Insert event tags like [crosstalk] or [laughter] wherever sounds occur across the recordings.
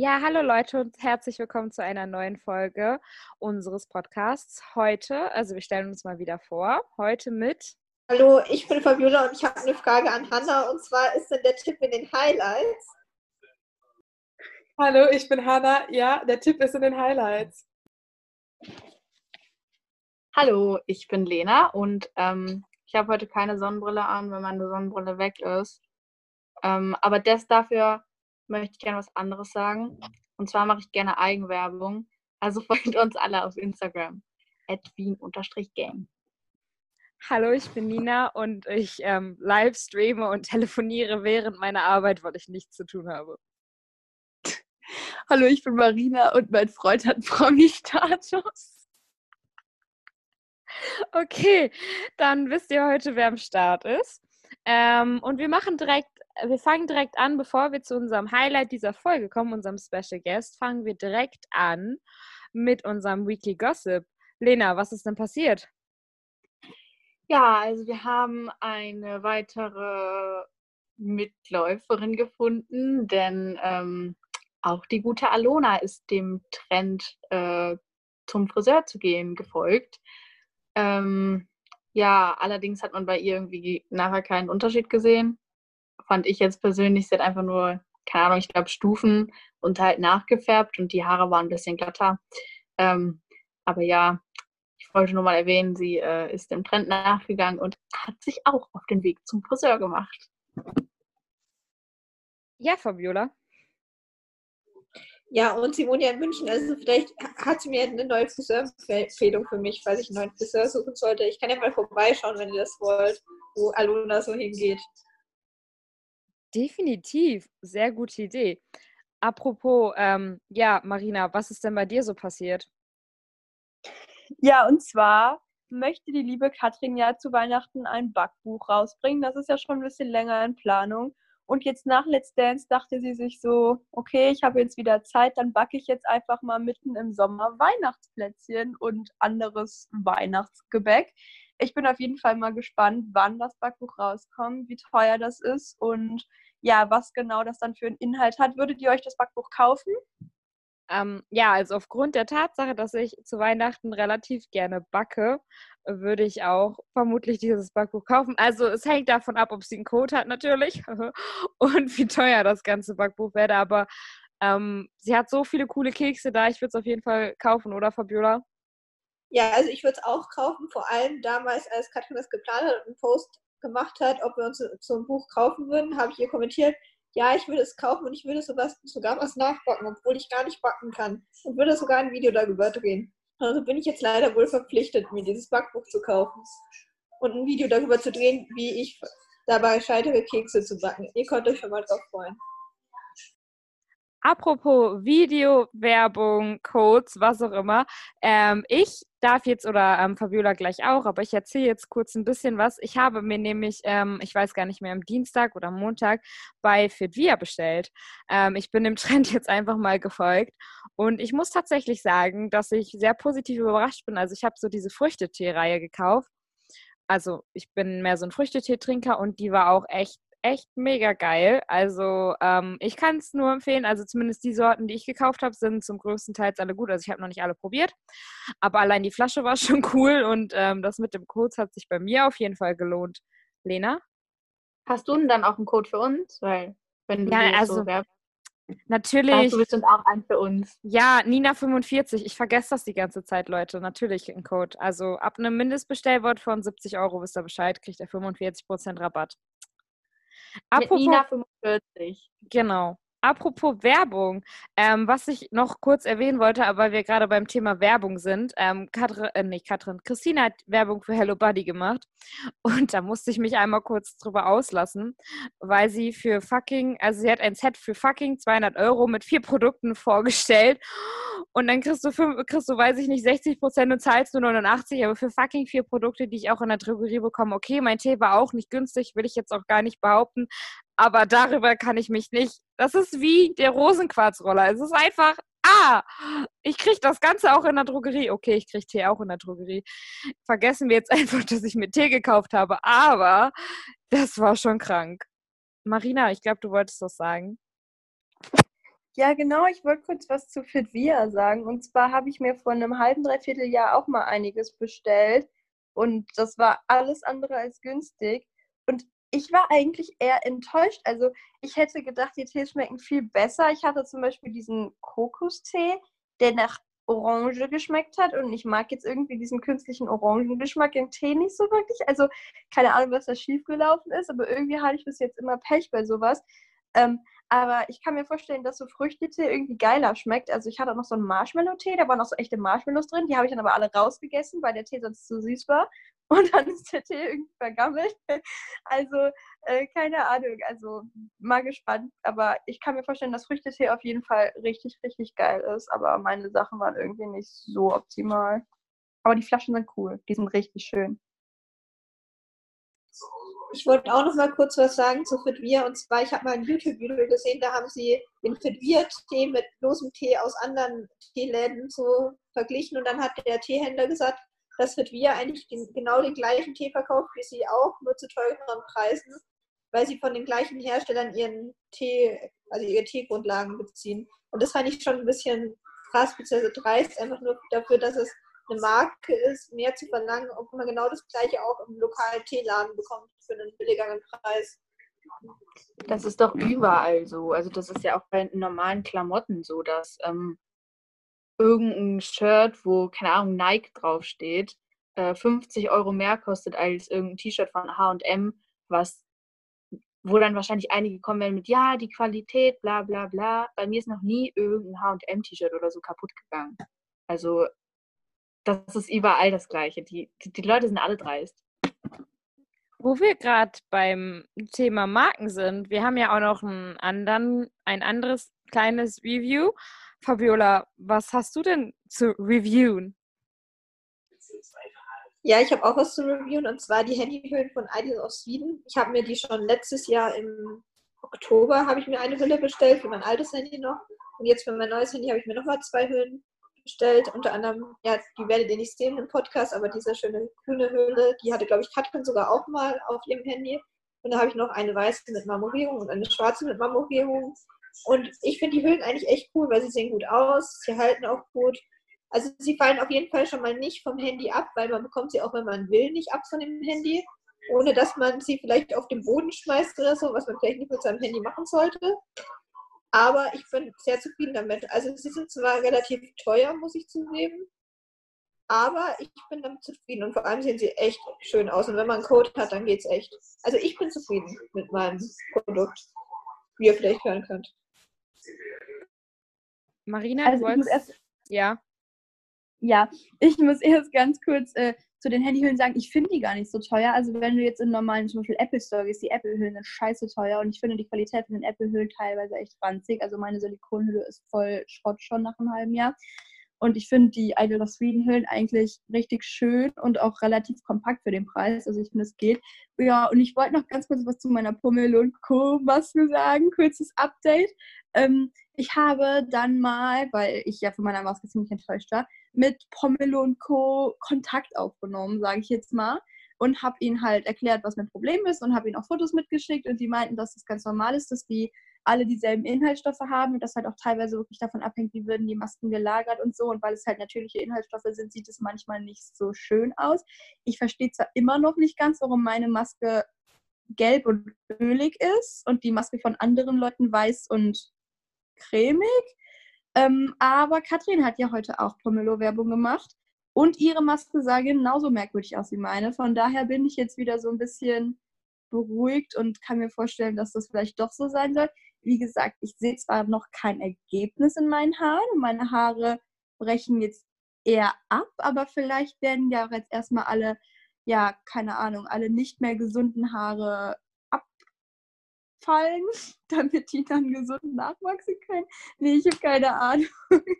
Ja, hallo Leute und herzlich willkommen zu einer neuen Folge unseres Podcasts. Heute, also wir stellen uns mal wieder vor, heute mit. Hallo, ich bin Fabiola und ich habe eine Frage an Hanna und zwar ist denn der Tipp in den Highlights? Hallo, ich bin Hanna. Ja, der Tipp ist in den Highlights. Hallo, ich bin Lena und ähm, ich habe heute keine Sonnenbrille an, wenn meine Sonnenbrille weg ist. Ähm, aber das dafür möchte ich gerne was anderes sagen. Und zwar mache ich gerne Eigenwerbung. Also [laughs] folgt uns alle auf Instagram. At wien-gang. Hallo, ich bin Nina und ich ähm, live streame und telefoniere während meiner Arbeit, weil ich nichts zu tun habe. [laughs] Hallo, ich bin Marina und mein Freund hat Promi-Status. Okay, dann wisst ihr heute, wer am Start ist. Ähm, und wir machen direkt wir fangen direkt an, bevor wir zu unserem Highlight dieser Folge kommen, unserem Special Guest, fangen wir direkt an mit unserem Weekly Gossip. Lena, was ist denn passiert? Ja, also wir haben eine weitere Mitläuferin gefunden, denn ähm, auch die gute Alona ist dem Trend äh, zum Friseur zu gehen gefolgt. Ähm, ja, allerdings hat man bei ihr irgendwie nachher keinen Unterschied gesehen fand ich jetzt persönlich, sie hat einfach nur, keine Ahnung, ich glaube Stufen und halt nachgefärbt und die Haare waren ein bisschen glatter. Ähm, aber ja, ich wollte nur mal erwähnen, sie äh, ist dem Trend nachgegangen und hat sich auch auf den Weg zum Friseur gemacht. Ja, Fabiola. Ja, und sie wohnt ja in München, also vielleicht hat sie mir eine neue Friseurempfehlung für mich, falls ich einen neuen Friseur suchen sollte. Ich kann ja mal vorbeischauen, wenn ihr das wollt, wo Aluna so hingeht. Definitiv, sehr gute Idee. Apropos, ähm, ja, Marina, was ist denn bei dir so passiert? Ja, und zwar möchte die liebe Katrin ja zu Weihnachten ein Backbuch rausbringen. Das ist ja schon ein bisschen länger in Planung. Und jetzt nach Let's Dance dachte sie sich so, okay, ich habe jetzt wieder Zeit, dann backe ich jetzt einfach mal mitten im Sommer Weihnachtsplätzchen und anderes Weihnachtsgebäck ich bin auf jeden Fall mal gespannt, wann das Backbuch rauskommt, wie teuer das ist und ja, was genau das dann für einen Inhalt hat. Würdet ihr euch das Backbuch kaufen? Ähm, ja, also aufgrund der Tatsache, dass ich zu Weihnachten relativ gerne backe, würde ich auch vermutlich dieses Backbuch kaufen. Also es hängt davon ab, ob sie einen Code hat natürlich [laughs] und wie teuer das ganze Backbuch werde. Aber ähm, sie hat so viele coole Kekse da, ich würde es auf jeden Fall kaufen, oder Fabiola? Ja, also ich würde es auch kaufen, vor allem damals, als Katrin das geplant hat und einen Post gemacht hat, ob wir uns so ein Buch kaufen würden, habe ich ihr kommentiert, ja, ich würde es kaufen und ich würde sogar, sogar was nachbacken, obwohl ich gar nicht backen kann. Und würde sogar ein Video darüber drehen. Also bin ich jetzt leider wohl verpflichtet, mir dieses Backbuch zu kaufen und ein Video darüber zu drehen, wie ich dabei scheitere, Kekse zu backen. Ihr könnt euch schon mal drauf freuen. Apropos Video, Werbung, Codes, was auch immer. Ähm, ich darf jetzt, oder ähm, Fabiola gleich auch, aber ich erzähle jetzt kurz ein bisschen was. Ich habe mir nämlich, ähm, ich weiß gar nicht mehr, am Dienstag oder Montag bei Fitvia bestellt. Ähm, ich bin dem [laughs] Trend jetzt einfach mal gefolgt. Und ich muss tatsächlich sagen, dass ich sehr positiv überrascht bin. Also ich habe so diese Früchtetee-Reihe gekauft. Also ich bin mehr so ein Früchtetee-Trinker und die war auch echt echt mega geil. Also ähm, ich kann es nur empfehlen. Also zumindest die Sorten, die ich gekauft habe, sind zum größten Teil alle gut. Also ich habe noch nicht alle probiert, aber allein die Flasche war [laughs] schon cool und ähm, das mit dem Code hat sich bei mir auf jeden Fall gelohnt. Lena? Hast du denn dann auch einen Code für uns? Weil wenn du ja, also, so werbst. Natürlich. Hast du bestimmt auch einen für uns. Ja, Nina45. Ich vergesse das die ganze Zeit, Leute. Natürlich ein Code. Also ab einem Mindestbestellwort von 70 Euro, wisst ihr Bescheid, kriegt ihr 45% Rabatt. Apropos, Nina 45. Genau. Apropos Werbung, ähm, was ich noch kurz erwähnen wollte, aber wir gerade beim Thema Werbung sind, ähm, Katrin, äh, nicht Katrin, Christina hat Werbung für Hello Buddy gemacht. [laughs] Und da musste ich mich einmal kurz drüber auslassen, weil sie für fucking, also sie hat ein Set für fucking 200 Euro mit vier Produkten vorgestellt. Und dann kriegst du, fünf, kriegst du, weiß ich nicht, 60 Prozent und zahlst nur 89, aber für fucking vier Produkte, die ich auch in der Drogerie bekomme, okay, mein Tee war auch nicht günstig, will ich jetzt auch gar nicht behaupten, aber darüber kann ich mich nicht. Das ist wie der Rosenquarzroller. Es ist einfach, ah, ich kriege das Ganze auch in der Drogerie. Okay, ich kriege Tee auch in der Drogerie. Vergessen wir jetzt [laughs] einfach, dass ich mir Tee gekauft habe, aber das war schon krank. Marina, ich glaube, du wolltest das sagen. Ja, genau. Ich wollte kurz was zu Fitvia sagen. Und zwar habe ich mir vor einem halben, dreiviertel Jahr auch mal einiges bestellt. Und das war alles andere als günstig. Ich war eigentlich eher enttäuscht. Also ich hätte gedacht, die Tees schmecken viel besser. Ich hatte zum Beispiel diesen Kokostee, der nach Orange geschmeckt hat. Und ich mag jetzt irgendwie diesen künstlichen Orangengeschmack im Tee nicht so wirklich. Also keine Ahnung, was da schiefgelaufen ist. Aber irgendwie hatte ich bis jetzt immer Pech bei sowas. Ähm, aber ich kann mir vorstellen, dass so Früchtetee irgendwie geiler schmeckt. Also ich hatte auch noch so einen Marshmallow-Tee, da waren noch so echte Marshmallows drin. Die habe ich dann aber alle rausgegessen, weil der Tee sonst zu süß war. [laughs] Und dann ist der Tee irgendwie vergammelt. [laughs] Also äh, keine Ahnung. Also mal gespannt. Aber ich kann mir vorstellen, dass Früchtetee auf jeden Fall richtig, richtig geil ist. Aber meine Sachen waren irgendwie nicht so optimal. Aber die Flaschen sind cool. Die sind richtig schön. Ich wollte auch noch mal kurz was sagen zu Fitvia. Und zwar, ich habe mal ein YouTube-Video gesehen, da haben sie den Fitvia-Tee mit losem Tee aus anderen Teeläden so verglichen. Und dann hat der Teehändler gesagt, dass Fitvia eigentlich den, genau den gleichen Tee verkauft wie sie auch, nur zu teureren Preisen, weil sie von den gleichen Herstellern ihren Tee, also ihre Teegrundlagen beziehen. Und das fand ich schon ein bisschen krass, beziehungsweise dreist, einfach nur dafür, dass es eine Marke ist, mehr zu verlangen, ob man genau das gleiche auch im lokalen Teeladen bekommt für einen billigeren Preis. Das ist doch überall so. Also das ist ja auch bei normalen Klamotten so, dass ähm, irgendein Shirt, wo, keine Ahnung, Nike draufsteht, äh, 50 Euro mehr kostet als irgendein T-Shirt von HM, was wo dann wahrscheinlich einige kommen werden mit, ja, die Qualität, bla bla bla. Bei mir ist noch nie irgendein HM-T-Shirt oder so kaputt gegangen. Also das ist überall das Gleiche. Die, die, die Leute sind alle dreist. Wo wir gerade beim Thema Marken sind, wir haben ja auch noch einen anderen, ein anderes kleines Review. Fabiola, was hast du denn zu reviewen? Ja, ich habe auch was zu reviewen und zwar die Handyhüllen von Ideal of Sweden. Ich habe mir die schon letztes Jahr im Oktober habe ich mir eine Hülle bestellt für mein altes Handy noch und jetzt für mein neues Handy habe ich mir nochmal zwei Hüllen bestellt. Unter anderem, ja, die werdet ihr nicht sehen im Podcast, aber diese schöne grüne Höhle, die hatte, glaube ich, Katrin sogar auch mal auf ihrem Handy. Und da habe ich noch eine weiße mit Marmorierung und eine schwarze mit Marmorierung. Und ich finde die Höhlen eigentlich echt cool, weil sie sehen gut aus, sie halten auch gut. Also sie fallen auf jeden Fall schon mal nicht vom Handy ab, weil man bekommt sie auch, wenn man will, nicht ab von dem Handy, ohne dass man sie vielleicht auf den Boden schmeißt oder so, was man vielleicht nicht mit seinem Handy machen sollte. Aber ich bin sehr zufrieden damit. Also sie sind zwar relativ teuer, muss ich zugeben, aber ich bin damit zufrieden und vor allem sehen sie echt schön aus. Und wenn man einen Code hat, dann geht's echt. Also ich bin zufrieden mit meinem Produkt, wie ihr vielleicht hören könnt. Marina, Also du ich muss wolltest... erst, Ja. Ja, ich muss erst ganz kurz äh, zu den Handyhüllen sagen, ich finde die gar nicht so teuer. Also wenn du jetzt in normalen, zum Beispiel Apple Store gehst, die Apple-Hüllen sind scheiße teuer und ich finde die Qualität von den Apple-Hüllen teilweise echt ranzig. Also meine Silikonhülle ist voll Schrott schon nach einem halben Jahr. Und ich finde die Idol of Sweden Hüllen eigentlich richtig schön und auch relativ kompakt für den Preis. Also ich finde, es geht. Ja, und ich wollte noch ganz kurz was zu meiner Pummel und Co. Maske sagen. Kurzes Update. Ähm, ich habe dann mal, weil ich ja von meiner Maske ziemlich enttäuscht war, mit Pomelo und Co. Kontakt aufgenommen, sage ich jetzt mal. Und habe ihnen halt erklärt, was mein Problem ist und habe ihnen auch Fotos mitgeschickt. Und die meinten, dass das ganz normal ist, dass die alle dieselben Inhaltsstoffe haben und das halt auch teilweise wirklich davon abhängt, wie würden die Masken gelagert und so. Und weil es halt natürliche Inhaltsstoffe sind, sieht es manchmal nicht so schön aus. Ich verstehe zwar immer noch nicht ganz, warum meine Maske gelb und ölig ist und die Maske von anderen Leuten weiß und cremig. Ähm, aber Katrin hat ja heute auch Pomelo-Werbung gemacht und ihre Maske sah genauso merkwürdig aus wie meine. Von daher bin ich jetzt wieder so ein bisschen beruhigt und kann mir vorstellen, dass das vielleicht doch so sein soll. Wie gesagt, ich sehe zwar noch kein Ergebnis in meinen Haaren meine Haare brechen jetzt eher ab, aber vielleicht werden ja auch jetzt erstmal alle, ja, keine Ahnung, alle nicht mehr gesunden Haare abfallen, [laughs] damit die dann gesund nachwachsen können. Nee, ich habe keine Ahnung. [laughs]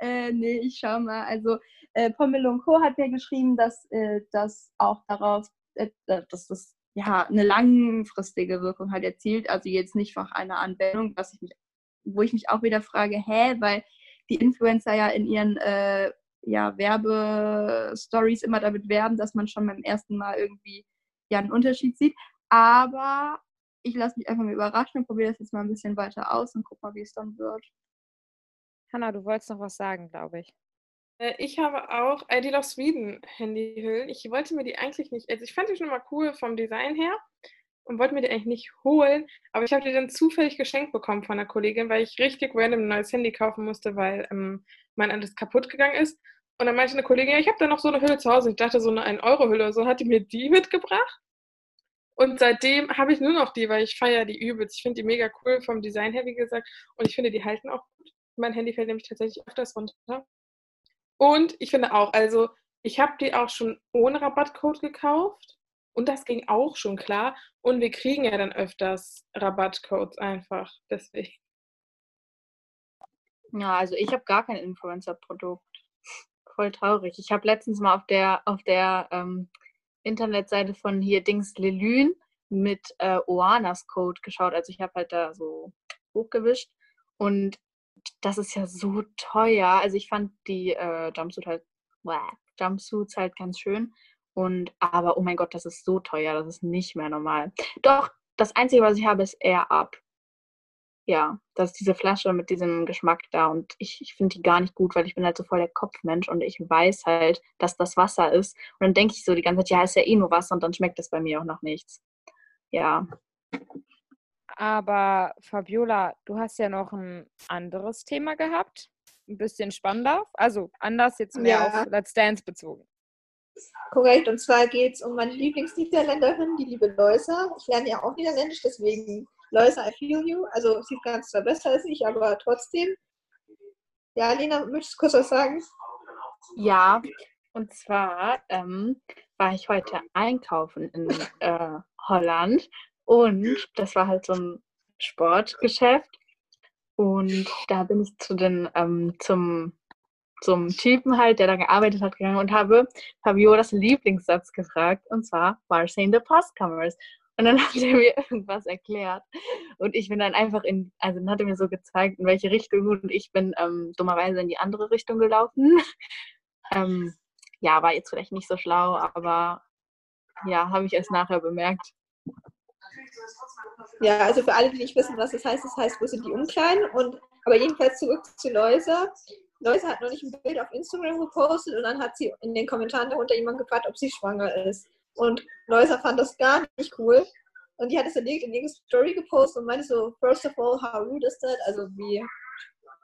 äh, nee, ich schau mal. Also äh, Pomelo Co. hat ja geschrieben, dass äh, das auch darauf, äh, dass das ja eine langfristige Wirkung halt erzielt. Also jetzt nicht nach einer Anwendung, was ich mich, wo ich mich auch wieder frage, hä, weil die Influencer ja in ihren äh, ja, Werbestories immer damit werben, dass man schon beim ersten Mal irgendwie ja einen Unterschied sieht. Aber ich lasse mich einfach mal überraschen und probiere das jetzt mal ein bisschen weiter aus und guck mal, wie es dann wird. Hanna, du wolltest noch was sagen, glaube ich. Äh, Ich habe auch ID Love Sweden Handyhüllen. Ich wollte mir die eigentlich nicht, also ich fand die schon mal cool vom Design her und wollte mir die eigentlich nicht holen, aber ich habe die dann zufällig geschenkt bekommen von einer Kollegin, weil ich richtig random ein neues Handy kaufen musste, weil ähm, mein anderes kaputt gegangen ist. Und dann meinte eine Kollegin, ja, ich habe da noch so eine Hülle zu Hause. Ich dachte, so eine 1-Euro-Hülle oder so, hat die mir die mitgebracht. Und seitdem habe ich nur noch die, weil ich feiere die übelst. Ich finde die mega cool vom Design her, wie gesagt. Und ich finde, die halten auch gut. Mein Handy fällt nämlich tatsächlich öfters runter. Und ich finde auch, also ich habe die auch schon ohne Rabattcode gekauft. Und das ging auch schon klar. Und wir kriegen ja dann öfters Rabattcodes einfach. Deswegen. Ja, also ich habe gar kein Influencer-Produkt. Voll traurig. Ich habe letztens mal auf der, auf der ähm, Internetseite von hier Dings Lelün mit äh, Oanas Code geschaut. Also ich habe halt da so hochgewischt. Und das ist ja so teuer. Also ich fand die äh, Jumpsuit halt, bäh, Jumpsuits halt ganz schön. Und aber oh mein Gott, das ist so teuer, das ist nicht mehr normal. Doch, das Einzige, was ich habe, ist Air Up. Ja, das ist diese Flasche mit diesem Geschmack da und ich, ich finde die gar nicht gut, weil ich bin halt so voll der Kopfmensch und ich weiß halt, dass das Wasser ist. Und dann denke ich so die ganze Zeit, ja, ist ja eh nur Wasser und dann schmeckt es bei mir auch noch nichts. Ja, Aber Fabiola, du hast ja noch ein anderes Thema gehabt. Ein bisschen spannender. Also anders jetzt mehr Ja. auf Let's Dance bezogen. Korrekt, und zwar geht es um meine Lieblingsniederländerin, die liebe Loisa. Ich lerne ja auch Niederländisch, deswegen Loisa, I feel you. Also sie ist ganz zwar besser als ich, aber trotzdem. Ja, Lena, möchtest du kurz was sagen? Ja, und zwar ähm, war ich heute einkaufen in äh, Holland und das war halt so ein Sportgeschäft und da bin ich zu den ähm, zum zum Typen halt, der da gearbeitet hat, gegangen und habe Fabiolas Lieblingssatz gefragt und zwar War in the Postcommerce. Und dann [laughs] hat er mir irgendwas erklärt. Und ich bin dann einfach in, also dann hat er mir so gezeigt, in welche Richtung und ich bin ähm, dummerweise in die andere Richtung gelaufen. [laughs] ähm, ja, war jetzt vielleicht nicht so schlau, aber ja, habe ich erst nachher bemerkt. Ja, also für alle, die nicht wissen, was das heißt, das heißt, wo sind die Unkleinen? Und aber jedenfalls zurück zu Loisa. Loisa hat noch nicht ein Bild auf Instagram gepostet und dann hat sie in den Kommentaren darunter jemand gefragt, ob sie schwanger ist. Und Loisa fand das gar nicht cool. Und die hat es erlegt in ihre Story gepostet und meinte so, first of all, how rude is that? Also wie,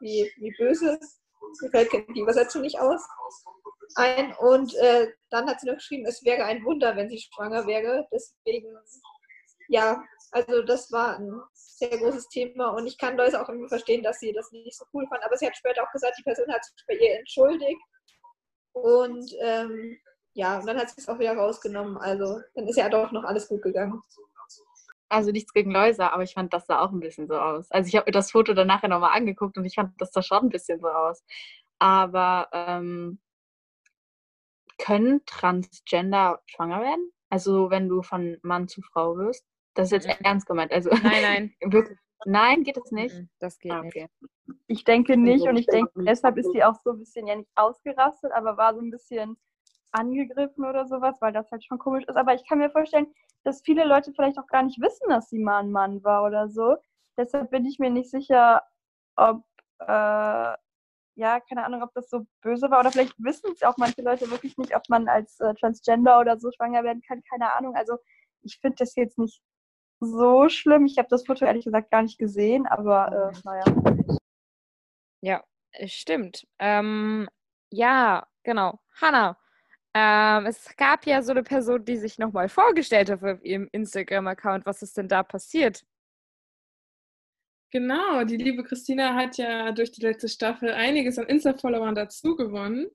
wie, wie böse. Mir fällt die Übersetzung nicht aus. Ein. Und äh, dann hat sie noch geschrieben, es wäre ein Wunder, wenn sie schwanger wäre. Deswegen, ja, also das war ein sehr großes Thema und ich kann Leute auch irgendwie verstehen, dass sie das nicht so cool fand. Aber sie hat später auch gesagt, die Person hat sich bei ihr entschuldigt und ähm, ja, und dann hat sie es auch wieder rausgenommen. Also dann ist ja doch noch alles gut gegangen. Also nichts gegen Läuser, aber ich fand, das sah auch ein bisschen so aus. Also ich habe mir das Foto dann nachher nochmal angeguckt und ich fand, das sah schon ein bisschen so aus. Aber ähm, können Transgender schwanger werden? Also wenn du von Mann zu Frau wirst? Das ist jetzt ernst gemeint. Also Nein, nein. [laughs] wirklich. Nein, geht es nicht? Das geht Ah, nicht. okay. Ich denke nicht und ich denke, deshalb ist sie auch so ein bisschen ja nicht ausgerastet, aber war so ein bisschen angegriffen oder sowas, weil das halt schon komisch ist. Aber ich kann mir vorstellen, dass viele Leute vielleicht auch gar nicht wissen, dass sie mal ein Mann war oder so. Deshalb bin ich mir nicht sicher, ob, äh, ja, keine Ahnung, ob das so böse war. Oder vielleicht wissen es auch manche Leute wirklich nicht, ob man als äh, Transgender oder so schwanger werden kann. Keine Ahnung. Also ich finde das jetzt nicht so schlimm. Ich habe das Foto ehrlich gesagt gar nicht gesehen, aber äh, naja. Ja, es stimmt. Ähm, ja, genau. Hanna, ähm, es gab ja so eine Person, die sich nochmal vorgestellt hat auf ihrem Instagram-Account. Was ist denn da passiert? Genau, die liebe Christina hat ja durch die letzte Staffel einiges an Insta-Followern dazu gewonnen.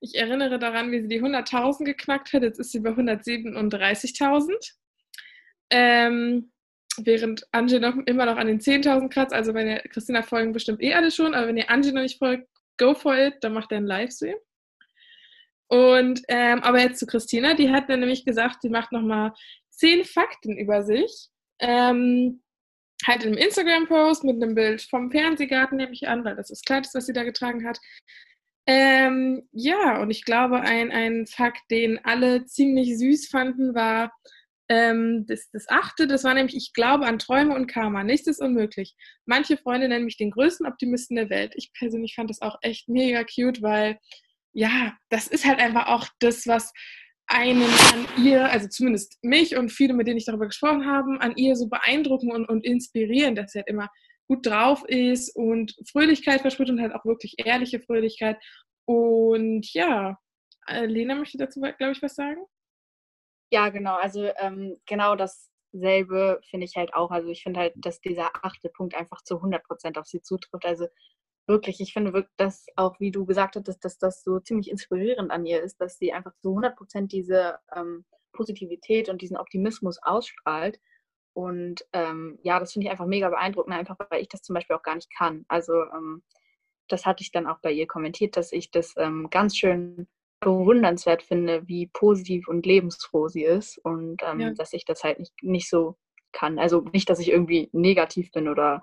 Ich erinnere daran, wie sie die 100.000 geknackt hat. Jetzt ist sie bei 137.000. Ähm, während Angie noch immer noch an den 10.000 kratzt. Also wenn ihr Christina folgen, bestimmt eh alle schon. Aber wenn ihr Angie noch nicht folgt, go for it. Dann macht er einen Livestream. Und ähm, aber jetzt zu Christina, die hat dann nämlich gesagt, sie macht nochmal zehn Fakten über sich. Ähm, halt in einem Instagram-Post mit einem Bild vom Fernsehgarten, nehme ich an, weil das das Kleid ist, was sie da getragen hat. Ähm, ja, und ich glaube, ein, ein Fakt, den alle ziemlich süß fanden, war, Ähm, das, das achte, das war nämlich, ich glaube an Träume und Karma. Nichts ist unmöglich. Manche Freunde nennen mich den größten Optimisten der Welt. Ich persönlich fand das auch echt mega cute, weil ja, das ist halt einfach auch das, was einen an ihr, also zumindest mich und viele, mit denen ich darüber gesprochen habe, an ihr so beeindrucken und, und inspirieren, dass sie halt immer gut drauf ist und Fröhlichkeit verspricht und halt auch wirklich ehrliche Fröhlichkeit. Und ja, Lena möchte dazu, glaube ich, was sagen. Ja, genau. Also ähm, genau dasselbe finde ich halt auch. Also ich finde halt, dass dieser achte Punkt einfach zu 100 Prozent auf sie zutrifft. Also wirklich, ich finde wirklich, dass auch, wie du gesagt hattest, dass das so ziemlich inspirierend an ihr ist, dass sie einfach zu 100 Prozent diese ähm, Positivität und diesen Optimismus ausstrahlt. Und ähm, ja, das finde ich einfach mega beeindruckend, einfach weil ich das zum Beispiel auch gar nicht kann. Also ähm, das hatte ich dann auch bei ihr kommentiert, dass ich das ähm, ganz schön bewundernswert finde, wie positiv und lebensfroh sie ist und ähm, ja. dass ich das halt nicht, nicht so kann. Also nicht, dass ich irgendwie negativ bin oder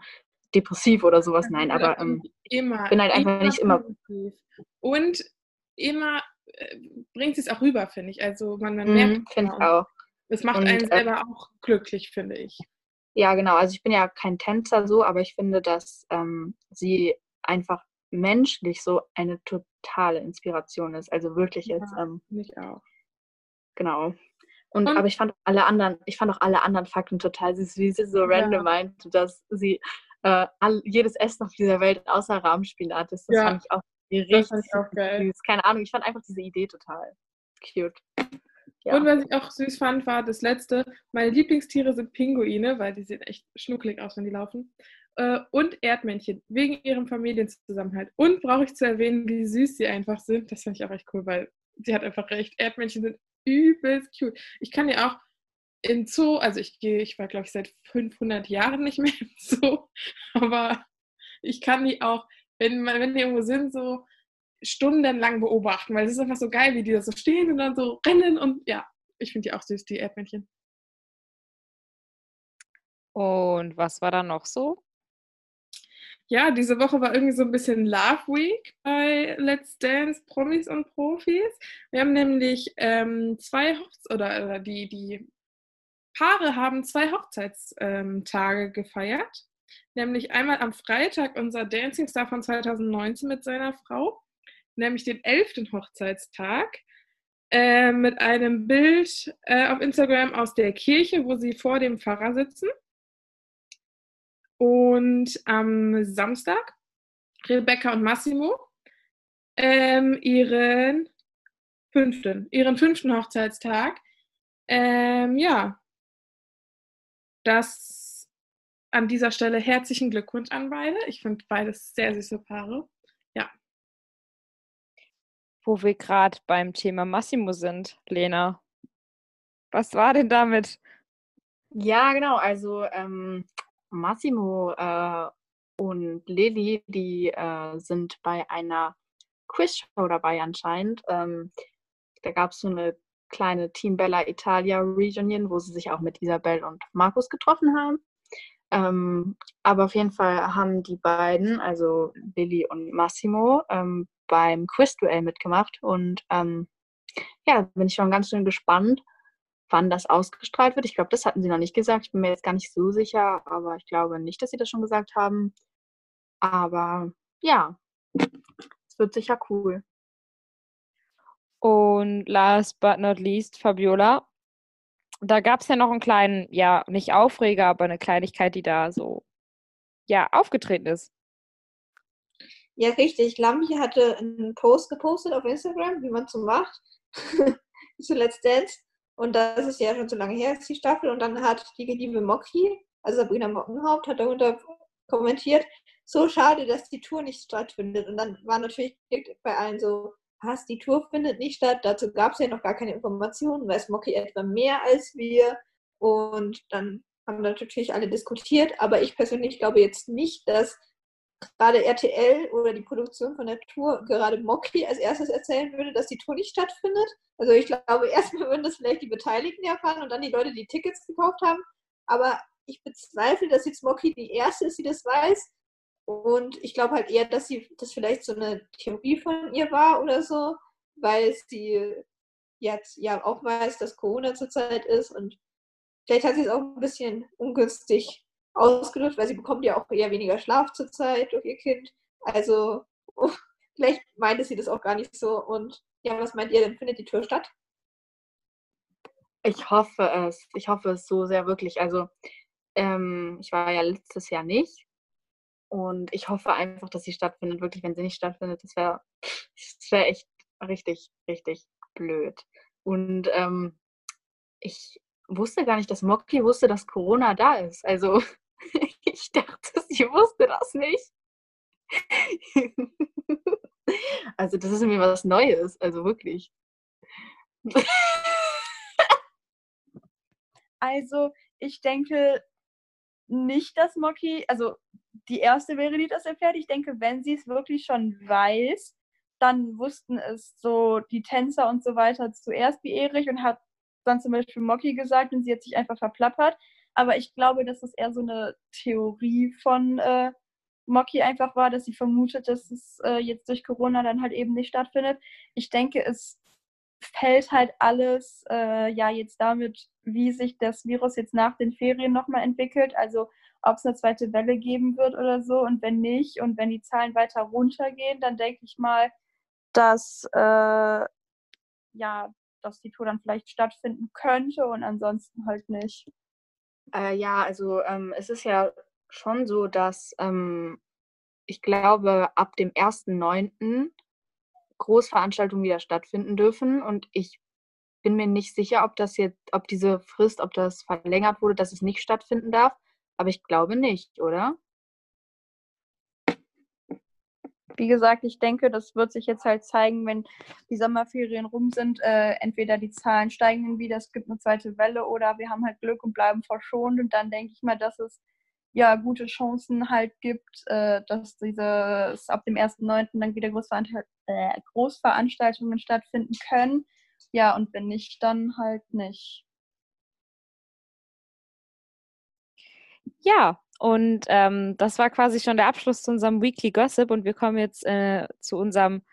depressiv oder sowas, nein, aber ähm, immer, bin halt einfach nicht immer. Positiv. Und immer äh, bringt es auch rüber, finde ich. Also man, man merkt mhm, finde ich auch. Es macht und, einen äh selber äh, auch glücklich, finde ich. Ja, genau. Also ich bin ja kein Tänzer so, aber ich finde, dass ähm, sie einfach menschlich so eine totale Inspiration ist. Also wirklich ja, jetzt. Ähm, mich auch. Genau. Und, und, aber ich fand alle anderen, ich fand auch alle anderen Fakten total süß, wie sie so random ja. meinte, dass sie äh, all, jedes Essen auf dieser Welt außer Rahmenspielart ist. Das ja. fand ich auch richtig fand ich auch geil. süß. Keine Ahnung, ich fand einfach diese Idee total cute. Ja. Und was ich auch süß fand, war das letzte. Meine Lieblingstiere sind Pinguine, weil die sehen echt schnucklig aus, wenn die laufen. Äh, und Erdmännchen, wegen ihrem Familienzusammenhalt. Und brauche ich zu erwähnen, wie süß sie einfach sind. Das fand ich auch echt cool, weil sie hat einfach recht. Erdmännchen sind übelst cute. Ich kann ja auch im Zoo, also ich gehe, ich war glaube ich seit 500 Jahren nicht mehr im Zoo, [laughs] aber ich kann die auch, wenn, wenn die irgendwo sind, so stundenlang beobachten, weil es ist einfach so geil, wie die da so stehen und dann so rennen und ja, ich finde die auch süß, die Erdmännchen. Und was war da noch so? Ja, diese Woche war irgendwie so ein bisschen Love Week bei Let's Dance Promis und Profis. Wir haben nämlich ähm, zwei Hochz oder, oder die, die Paare haben zwei Hochzeitstage ähm, gefeiert. Nämlich einmal am Freitag unser Dancing Star von 2019 mit seiner Frau, nämlich den 11. Hochzeitstag, äh, mit einem Bild äh, auf Instagram aus der Kirche, wo sie vor dem Pfarrer sitzen. Und am Samstag Rebecca und Massimo ähm, ihren fünften, ihren fünften Hochzeitstag. Ähm, ja, das an dieser Stelle herzlichen Glückwunsch an beide. Ich finde beides sehr süße Paare. Wo wir gerade beim Thema Massimo sind, Lena. Was war denn damit? Ja, genau. Also ähm, Massimo äh, und Lilly, die äh, sind bei einer Quizshow dabei anscheinend. Ähm, da gab es so eine kleine Team Bella Italia Reunion, wo sie sich auch mit Isabel und Markus getroffen haben. Ähm, aber auf jeden Fall haben die beiden, also Lilly und Massimo, ähm, beim Quiz-Duell mitgemacht. Und ähm, ja, bin ich schon ganz schön gespannt, wann das ausgestrahlt wird. Ich glaube, das hatten sie noch nicht gesagt. Ich bin mir jetzt gar nicht so sicher, aber ich glaube nicht, dass sie das schon gesagt haben. Aber ja, es wird sicher cool. Und last but not least, Fabiola. Da gab es ja noch einen kleinen, ja, nicht Aufreger, aber eine Kleinigkeit, die da so, ja, aufgetreten ist. Ja, richtig. Lambi hatte einen Post gepostet auf Instagram, wie man so macht, [laughs] zu Let's Dance. Und das ist ja schon so lange her, ist die Staffel. Und dann hat die liebe Mocky, also Sabrina Mockenhaupt, hat darunter kommentiert, so schade, dass die Tour nicht stattfindet. Und dann war natürlich bei allen so, was, die Tour findet nicht statt. Dazu gab es ja noch gar keine Informationen, weiß Mocky etwa mehr als wir. Und dann haben natürlich alle diskutiert. Aber ich persönlich glaube jetzt nicht, dass gerade RTL oder die Produktion von der Tour gerade Mocky als erstes erzählen würde, dass die Tour nicht stattfindet. Also ich glaube, [laughs] erstmal würden das vielleicht die Beteiligten erfahren und dann die Leute, die Tickets gekauft haben. Aber ich bezweifle, dass jetzt Mocky die erste ist, die das weiß. Und ich glaube halt eher, dass sie das vielleicht so eine Theorie von ihr war oder so, weil sie jetzt ja auch weiß, dass Corona zurzeit ist und vielleicht hat sie es auch ein bisschen ungünstig ausgedrückt, weil sie bekommt ja auch eher weniger Schlaf zurzeit durch ihr Kind. Also vielleicht meinte sie das auch gar nicht so. Und ja, was meint ihr denn? Findet die Tour statt? Ich hoffe es. Ich hoffe es so sehr wirklich. Also ähm, ich war ja letztes Jahr nicht. Und ich hoffe einfach, dass sie stattfindet. Wirklich, wenn sie nicht stattfindet, das wäre wär echt richtig, richtig blöd. Und ähm, ich wusste gar nicht, dass Mokki wusste, dass Corona da ist. Also [laughs] ich dachte, sie wusste das nicht. [laughs] also das ist mir was Neues, also wirklich. Also ich denke nicht, dass Moki, also die erste wäre, die das erfährt. Ich denke, wenn sie es wirklich schon weiß, dann wussten es so die Tänzer und so weiter zuerst wie Erich und hat dann zum Beispiel Moki gesagt und sie hat sich einfach verplappert. Aber ich glaube, dass es eher so eine Theorie von äh, Moki einfach war, dass sie vermutet, dass es äh, jetzt durch Corona dann halt eben nicht stattfindet. Ich denke, es fällt halt alles äh, ja jetzt damit, wie sich das Virus jetzt nach den Ferien nochmal entwickelt. Also ob es eine zweite Welle geben wird oder so. Und wenn nicht und wenn die Zahlen weiter runtergehen, dann denke ich mal, dass äh, ja, dass die Tour dann vielleicht stattfinden könnte und ansonsten halt nicht. Äh, ja, also ähm, es ist ja schon so, dass ähm, ich glaube, ab dem 1.9. Großveranstaltungen wieder stattfinden dürfen. Und ich bin mir nicht sicher, ob das jetzt, ob diese Frist, ob das verlängert wurde, dass es nicht stattfinden darf. Aber ich glaube nicht, oder? Wie gesagt, ich denke, das wird sich jetzt halt zeigen, wenn die Sommerferien rum sind. Äh, entweder die Zahlen steigen wieder, es gibt eine zweite Welle oder wir haben halt Glück und bleiben verschont. Und dann denke ich mal, dass es ja gute Chancen halt gibt, äh, dass dieses ab dem 1.9. dann wieder äh, Großveranstaltungen stattfinden können. Ja, und wenn nicht, dann halt nicht. Ja, und ähm, das war quasi schon der Abschluss zu unserem Weekly Gossip und wir kommen jetzt äh, zu unserem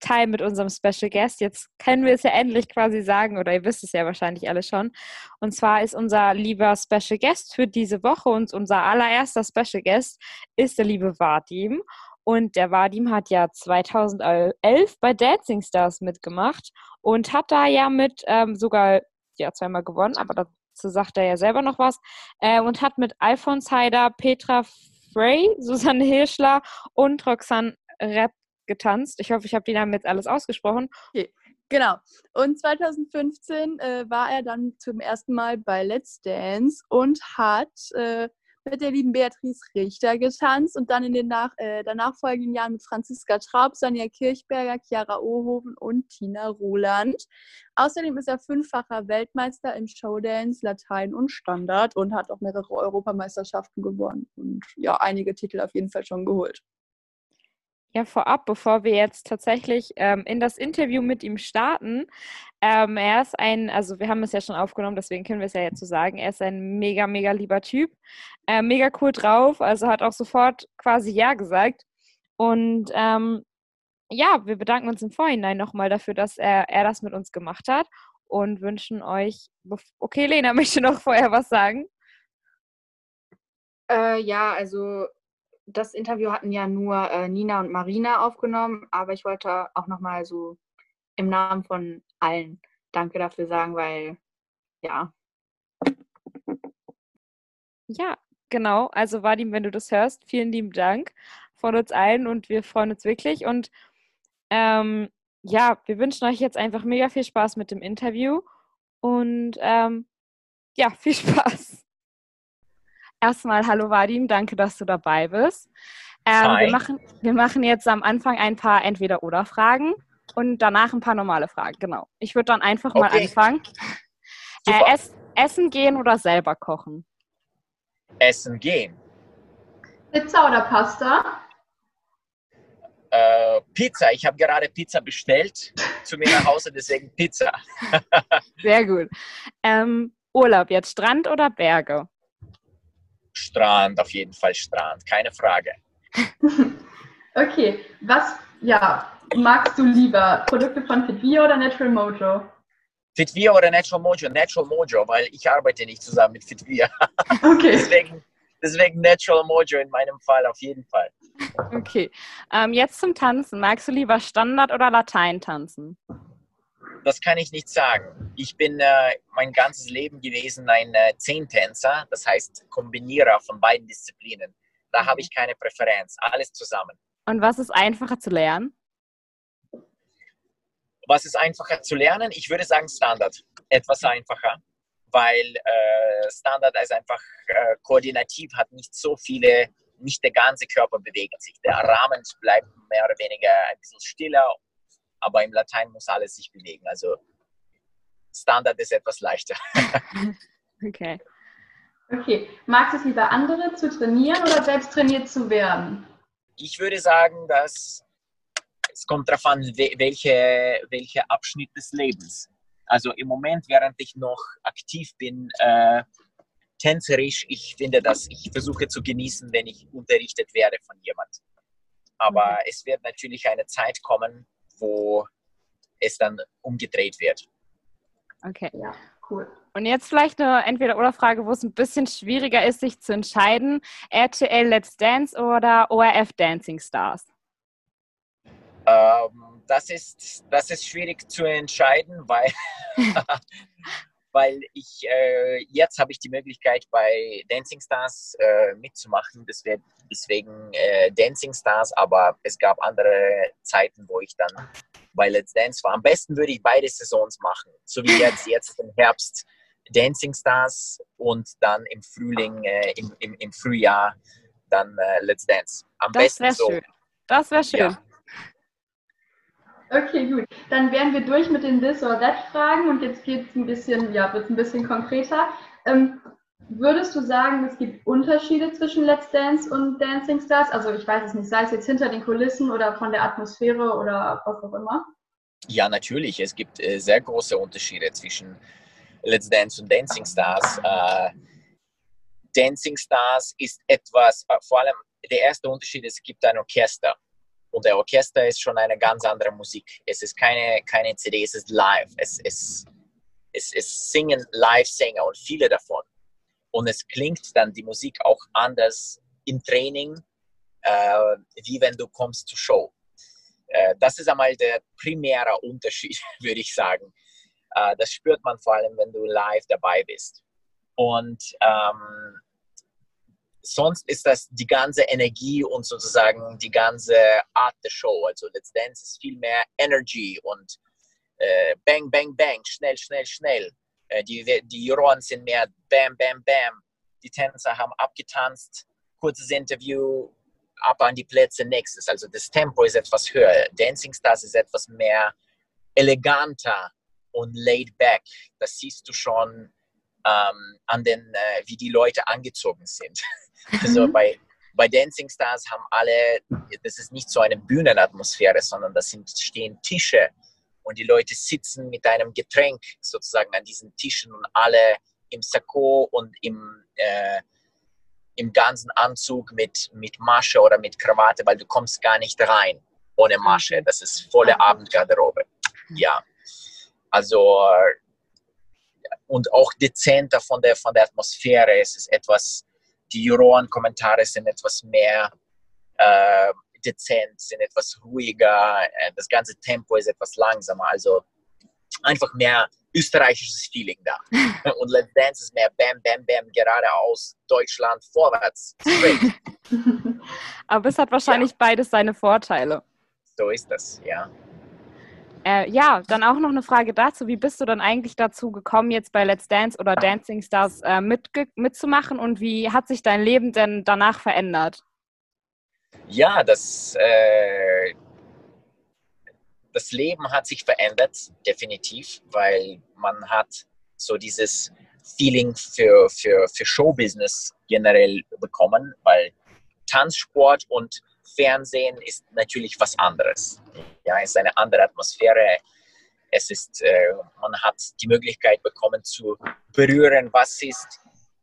Teil mit unserem Special Guest. Jetzt können wir es ja endlich quasi sagen, oder ihr wisst es ja wahrscheinlich alle schon. Und zwar ist unser lieber Special Guest für diese Woche und unser allererster Special Guest ist der liebe Vadim. Und der Vadim hat ja 2011 bei Dancing Stars mitgemacht und hat da ja mit ähm, sogar ja zweimal gewonnen, aber dazu sagt er ja selber noch was. Äh, und hat mit Alphonse Heider, Petra Frey, Susanne Hirschler und Roxanne Repp getanzt. Ich hoffe, ich habe die Namen jetzt alles ausgesprochen. Okay. Genau. Und 2015 äh, war er dann zum ersten Mal bei Let's Dance und hat äh, mit der lieben Beatrice Richter getanzt und dann in den nach, äh, danach folgenden Jahren mit Franziska Traub, Sonja Kirchberger, Chiara Ohoven und Tina Roland. Außerdem ist er fünffacher Weltmeister im Showdance, Latein und Standard und hat auch mehrere Europameisterschaften gewonnen und ja, einige Titel auf jeden Fall schon geholt. Ja, vorab, bevor wir jetzt tatsächlich ähm, in das Interview mit ihm starten, ähm, er ist ein, also wir haben es ja schon aufgenommen, deswegen können wir es ja jetzt so sagen, er ist ein mega, mega lieber Typ, äh, mega cool drauf, also hat auch sofort quasi Ja gesagt. Und ähm, ja, wir bedanken uns im Vorhinein nochmal dafür, dass er, er das mit uns gemacht hat und wünschen euch, okay, Lena [laughs] möchte noch vorher was sagen. Äh, ja, also das Interview hatten ja nur äh, Nina und Marina aufgenommen, aber ich wollte auch nochmal so im Namen von allen Danke dafür sagen, weil ja. Ja, genau. Also Vadim, wenn du das hörst, vielen lieben Dank von uns allen und wir freuen uns wirklich. Und ähm, ja, wir wünschen euch jetzt einfach mega viel Spaß mit dem Interview und ähm, ja, viel [laughs] Spaß. Erstmal hallo Vadim, danke, dass du dabei bist. Ähm, wir, machen, wir machen jetzt am Anfang ein paar Entweder-Oder-Fragen und danach ein paar normale Fragen. Genau. Ich würde dann einfach okay. mal anfangen. Äh, ess, essen gehen oder selber kochen? Essen gehen. Pizza oder Pasta? Äh, Pizza. Ich habe gerade Pizza bestellt zu mir nach Hause, deswegen Pizza. [laughs] Sehr gut. Ähm, Urlaub jetzt Strand oder Berge? Strand, auf jeden Fall Strand, keine Frage. [laughs] okay, was ja, magst du lieber? Produkte von Fit oder Natural Mojo? Fitvia oder Natural Mojo? Natural Mojo, weil ich arbeite nicht zusammen mit Fitvia. [laughs] Okay. [laughs] deswegen, deswegen Natural Mojo in meinem Fall auf jeden Fall. Okay. Ähm, jetzt zum Tanzen. Magst du lieber Standard oder Latein tanzen? Das kann ich nicht sagen. Ich bin äh, mein ganzes Leben gewesen ein äh, Zehntänzer, das heißt Kombinierer von beiden Disziplinen. Da habe ich keine Präferenz, alles zusammen. Und was ist einfacher zu lernen? Was ist einfacher zu lernen? Ich würde sagen Standard. Etwas einfacher, weil äh, Standard ist einfach äh, koordinativ, hat nicht so viele, nicht der ganze Körper bewegt sich. Der Rahmen bleibt mehr oder weniger ein bisschen stiller, aber im Latein muss alles sich bewegen. Also Standard ist etwas leichter. [laughs] Okay. Okay. Magst du es lieber andere zu trainieren oder selbst trainiert zu werden? Ich würde sagen, dass es kommt darauf an, we- welche, welcher Abschnitt des Lebens. Also im Moment, während ich noch aktiv bin, äh, tänzerisch, ich finde das, ich versuche zu genießen, wenn ich unterrichtet werde von jemand. Aber es wird natürlich eine Zeit kommen, wo es dann umgedreht wird. Okay. Ja, cool. Und jetzt vielleicht eine Entweder-Oder-Frage, wo es ein bisschen schwieriger ist, sich zu entscheiden. RTL Let's Dance oder ORF Dancing Stars? Ähm, das, ist, das ist schwierig zu entscheiden, weil, [laughs] [laughs] weil ich äh, jetzt habe ich die Möglichkeit bei Dancing Stars äh, mitzumachen. Deswegen, deswegen äh, Dancing Stars, aber es gab andere Zeiten, wo ich dann bei Let's Dance war. Am besten würde ich beide Saisons machen, so wie jetzt, jetzt im Herbst Dancing Stars und dann im Frühling, äh, im, im, im Frühjahr dann äh, Let's Dance. Am Das besten wäre so. schön. Das wäre schön. Ja. Okay, gut. Dann wären wir durch mit den This or That Fragen und jetzt geht es ein bisschen, ja, wird ein bisschen konkreter. Ähm, würdest du sagen, es gibt Unterschiede zwischen Let's Dance und Dancing Stars? Also ich weiß es nicht, sei es jetzt hinter den Kulissen oder von der Atmosphäre oder was auch immer. Ja, natürlich. Es gibt äh, sehr große Unterschiede zwischen Let's Dance und Dancing Stars. Äh, Dancing Stars ist etwas, äh, vor allem der erste Unterschied es gibt ein Orchester. Und der Orchester ist schon eine ganz andere Musik. Es ist keine, keine CD, es ist live. Es, es, es, es singen Live-Sänger und viele davon. Und es klingt dann die Musik auch anders im Training, äh, wie wenn du kommst zur Show. Äh, das ist einmal der primäre Unterschied, [laughs] würde ich sagen. Äh, das spürt man vor allem, wenn du live dabei bist. Und ähm, sonst ist das die ganze Energie und sozusagen die ganze Art der Show. Also Let's Dance ist viel mehr Energy und äh, Bang, Bang, Bang, schnell, schnell, schnell. Äh, die, die Juroren sind mehr Bam, Bam, Bam. Die Tänzer haben abgetanzt, kurzes Interview, ab an die Plätze, nächstes. Also das Tempo ist etwas höher. Dancing Stars ist etwas mehr eleganter und laid back. Das siehst du schon ähm, an den, äh, wie die Leute angezogen sind. [laughs] Also bei, bei Dancing Stars haben alle, das ist nicht so eine Bühnenatmosphäre, sondern das sind, stehen Tische und die Leute sitzen mit einem Getränk sozusagen an diesen Tischen und alle im Sakko und im, äh, im ganzen Anzug mit, mit Masche oder mit Krawatte, weil du kommst gar nicht rein ohne Masche. Das ist volle Abendgarderobe. Ja, also und auch dezenter von der, von der Atmosphäre. Es ist etwas, die Juroren-Kommentare sind etwas mehr äh, dezent, sind etwas ruhiger. Äh, Das ganze Tempo ist etwas langsamer. Also einfach mehr österreichisches Feeling da. [laughs] Und Let's Dance ist mehr Bam, Bam, Bam, geradeaus, Deutschland, vorwärts, straight. [laughs] Aber es hat wahrscheinlich beides seine Vorteile. So ist das, ja. Äh, ja, dann auch noch eine Frage dazu. Wie bist du dann eigentlich dazu gekommen, jetzt bei Let's Dance oder Dancing Stars äh, mitge- mitzumachen und wie hat sich dein Leben denn danach verändert? Ja, das, äh, das Leben hat sich verändert, definitiv, weil man hat so dieses Feeling für, für, für Showbusiness generell bekommen, weil Tanzsport und Fernsehen ist natürlich was anderes. Ja, es ist eine andere Atmosphäre. Es ist, äh, man hat die Möglichkeit bekommen zu berühren, was ist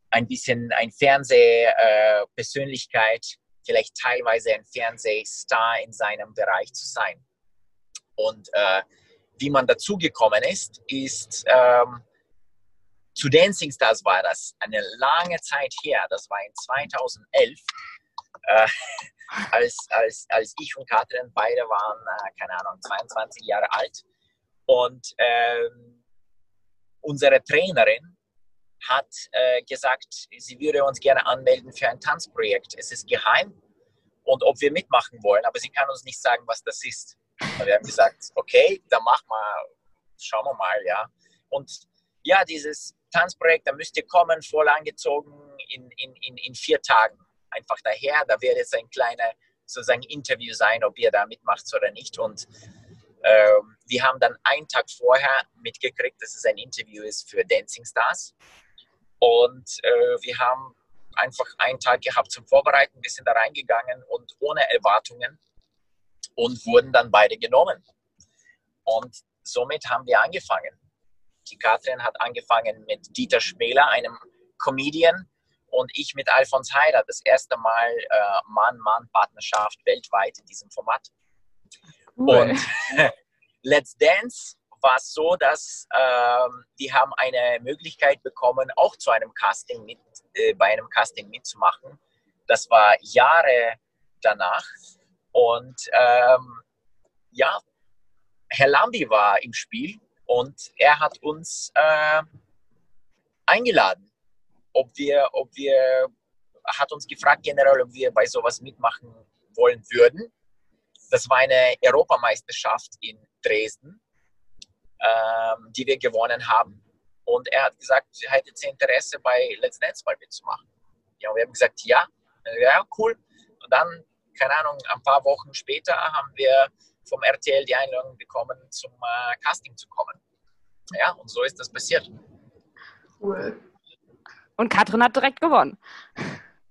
ein bisschen ein Fernsehpersönlichkeit, äh, vielleicht teilweise ein Fernsehstar in seinem Bereich zu sein. Und äh, wie man dazugekommen ist, ist ähm, zu Dancing Stars war das eine lange Zeit her, das war in 2011, äh, [laughs] als, als, als ich und Katrin beide waren, äh, keine Ahnung, 22 Jahre alt. Und ähm, unsere Trainerin hat äh, gesagt, sie würde uns gerne anmelden für ein Tanzprojekt. Es ist geheim und ob wir mitmachen wollen, aber sie kann uns nicht sagen, was das ist. Und wir haben gesagt, okay, dann mach mal, schauen wir mal, ja. Und ja, dieses Tanzprojekt, da müsst ihr kommen, voll angezogen in, in, in, in vier Tagen. Einfach daher, da wird jetzt ein kleiner sozusagen Interview sein, ob ihr da mitmacht oder nicht. Und äh, wir haben dann einen Tag vorher mitgekriegt, dass es ein Interview ist für Dancing Stars. Und äh, wir haben einfach einen Tag gehabt zum Vorbereiten, wir sind da reingegangen und ohne Erwartungen und wurden dann beide genommen. Und somit haben wir angefangen. Die Katrin hat angefangen mit Dieter Schmäler, einem Comedian, und ich mit Alfons Heider, das erste Mal äh, Mann-Mann-Partnerschaft weltweit in diesem Format. Cool. Und [laughs] Let's Dance war es so, dass ähm, die haben eine Möglichkeit bekommen, auch zu einem Casting mit, äh, bei einem Casting mitzumachen. Das war Jahre danach. Und ähm, ja, Herr Lambi war im Spiel und er hat uns äh, eingeladen, ob wir, ob wir, hat uns gefragt generell, ob wir bei sowas mitmachen wollen würden. Das war eine Europameisterschaft in Dresden, ähm, die wir gewonnen haben. Und er hat gesagt, sie hätte Interesse bei Let's Dance mal mitzumachen. Ja, und wir haben gesagt, ja, ja, cool. Und dann, keine Ahnung, ein paar Wochen später haben wir vom RTL die Einladung bekommen, zum äh, Casting zu kommen. Ja, und so ist das passiert. Cool. Und Katrin hat direkt gewonnen.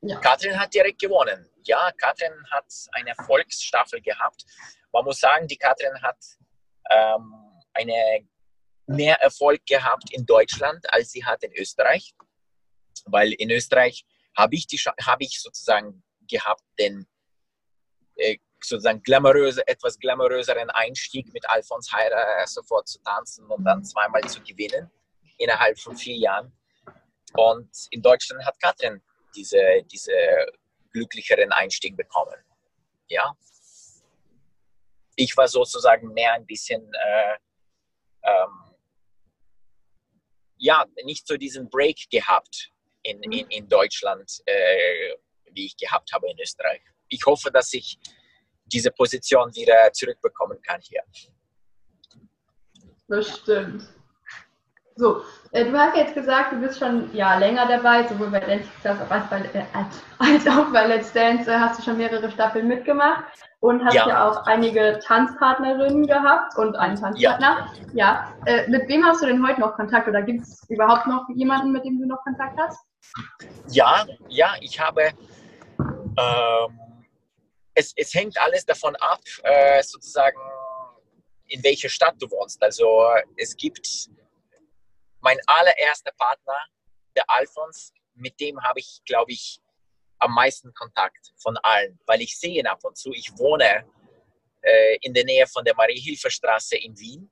Ja. Katrin hat direkt gewonnen. Ja, Katrin hat eine Erfolgsstaffel gehabt. Man muss sagen, die Katrin hat ähm, eine mehr Erfolg gehabt in Deutschland, als sie hat in Österreich. Weil in Österreich habe ich, die, hab ich sozusagen gehabt den äh, sozusagen glamouröse, etwas glamouröseren Einstieg mit Alfons Heider sofort zu tanzen und dann zweimal zu gewinnen innerhalb von vier Jahren. Und in Deutschland hat Katrin diese, diese glücklicheren Einstieg bekommen. Ja. Ich war sozusagen mehr ein bisschen, äh, ähm, ja, nicht so diesen Break gehabt in, mhm. in, in Deutschland, äh, wie ich gehabt habe in Österreich. Ich hoffe, dass ich diese Position wieder zurückbekommen kann hier. Das stimmt. So, äh, du hast jetzt gesagt, du bist schon ja, länger dabei, sowohl bei Dance Stars als, bei, äh, als, auch bei Let's Dance äh, hast du schon mehrere Staffeln mitgemacht und hast ja, ja auch einige Tanzpartnerinnen gehabt und einen Tanzpartner. Ja. ja. Äh, mit wem hast du denn heute noch Kontakt oder gibt es überhaupt noch jemanden, mit dem du noch Kontakt hast? Ja, ja, ich habe. Ähm, es, es hängt alles davon ab, äh, sozusagen, in welcher Stadt du wohnst. Also es gibt mein allererster Partner, der Alfons, mit dem habe ich, glaube ich, am meisten Kontakt von allen, weil ich sehe ihn ab und zu. Ich wohne äh, in der Nähe von der Marie-Hilfer-Straße in Wien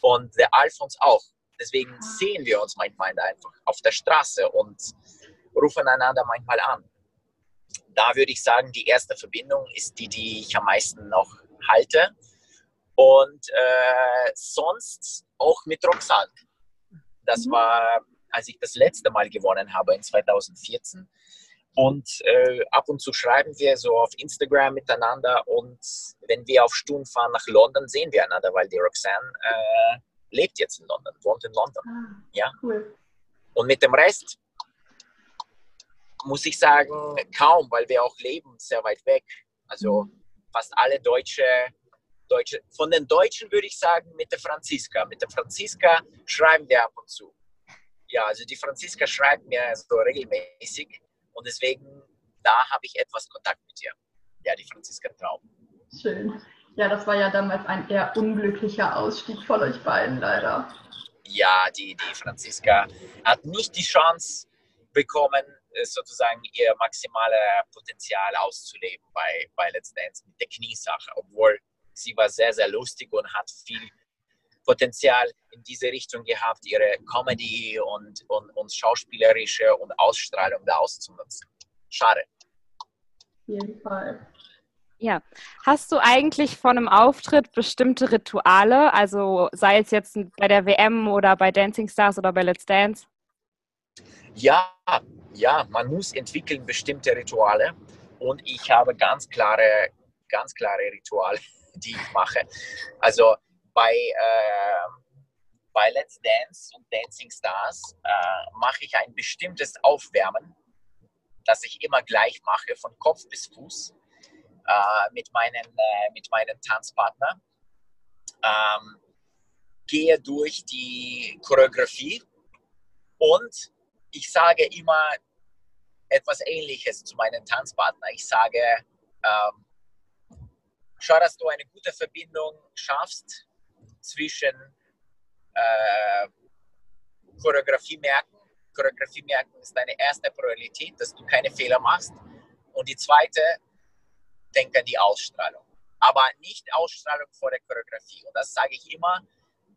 und der Alfons auch. Deswegen sehen wir uns manchmal einfach auf der Straße und rufen einander manchmal an. Da würde ich sagen, die erste Verbindung ist die, die ich am meisten noch halte. Und äh, sonst auch mit Roxanne. Das mhm. war, als ich das letzte Mal gewonnen habe in 2014. Und äh, ab und zu schreiben wir so auf Instagram miteinander und wenn wir auf Stunden fahren nach London, sehen wir einander, weil die Roxanne äh, lebt jetzt in London, wohnt in London. Ah, ja. Cool. Und mit dem Rest muss ich sagen, kaum, weil wir auch leben sehr weit weg. Also mhm. fast alle Deutsche Deutsche. Von den Deutschen würde ich sagen mit der Franziska. Mit der Franziska schreiben wir ab und zu. Ja, also die Franziska schreibt mir so regelmäßig und deswegen, da habe ich etwas Kontakt mit ihr. Ja, die Franziska Traum. Schön. Ja, das war ja damals ein eher unglücklicher Ausstieg von euch beiden, leider. Ja, die, die Franziska hat nicht die Chance bekommen, sozusagen ihr maximales Potenzial auszuleben bei, bei Let's Dance mit der Kniesache, obwohl sie war sehr, sehr lustig und hat viel, Potenzial in diese Richtung gehabt, ihre Comedy und, und, und schauspielerische und Ausstrahlung da auszunutzen. Schade. Auf jeden Fall. Ja. Hast du eigentlich von einem Auftritt bestimmte Rituale? Also sei es jetzt bei der WM oder bei Dancing Stars oder bei Let's Dance? Ja, ja, man muss entwickeln bestimmte Rituale und ich habe ganz klare, ganz klare Rituale, die ich mache. Also bei, äh, bei Let's Dance und Dancing Stars äh, mache ich ein bestimmtes Aufwärmen, das ich immer gleich mache, von Kopf bis Fuß äh, mit, meinen, äh, mit meinem Tanzpartner. Ähm, gehe durch die Choreografie und ich sage immer etwas Ähnliches zu meinem Tanzpartner. Ich sage, ähm, schau, dass du eine gute Verbindung schaffst zwischen äh, Choreografie merken. Choreografie merken ist deine erste Priorität, dass du keine Fehler machst. Und die zweite, denk an die Ausstrahlung. Aber nicht Ausstrahlung vor der Choreografie. Und das sage ich immer,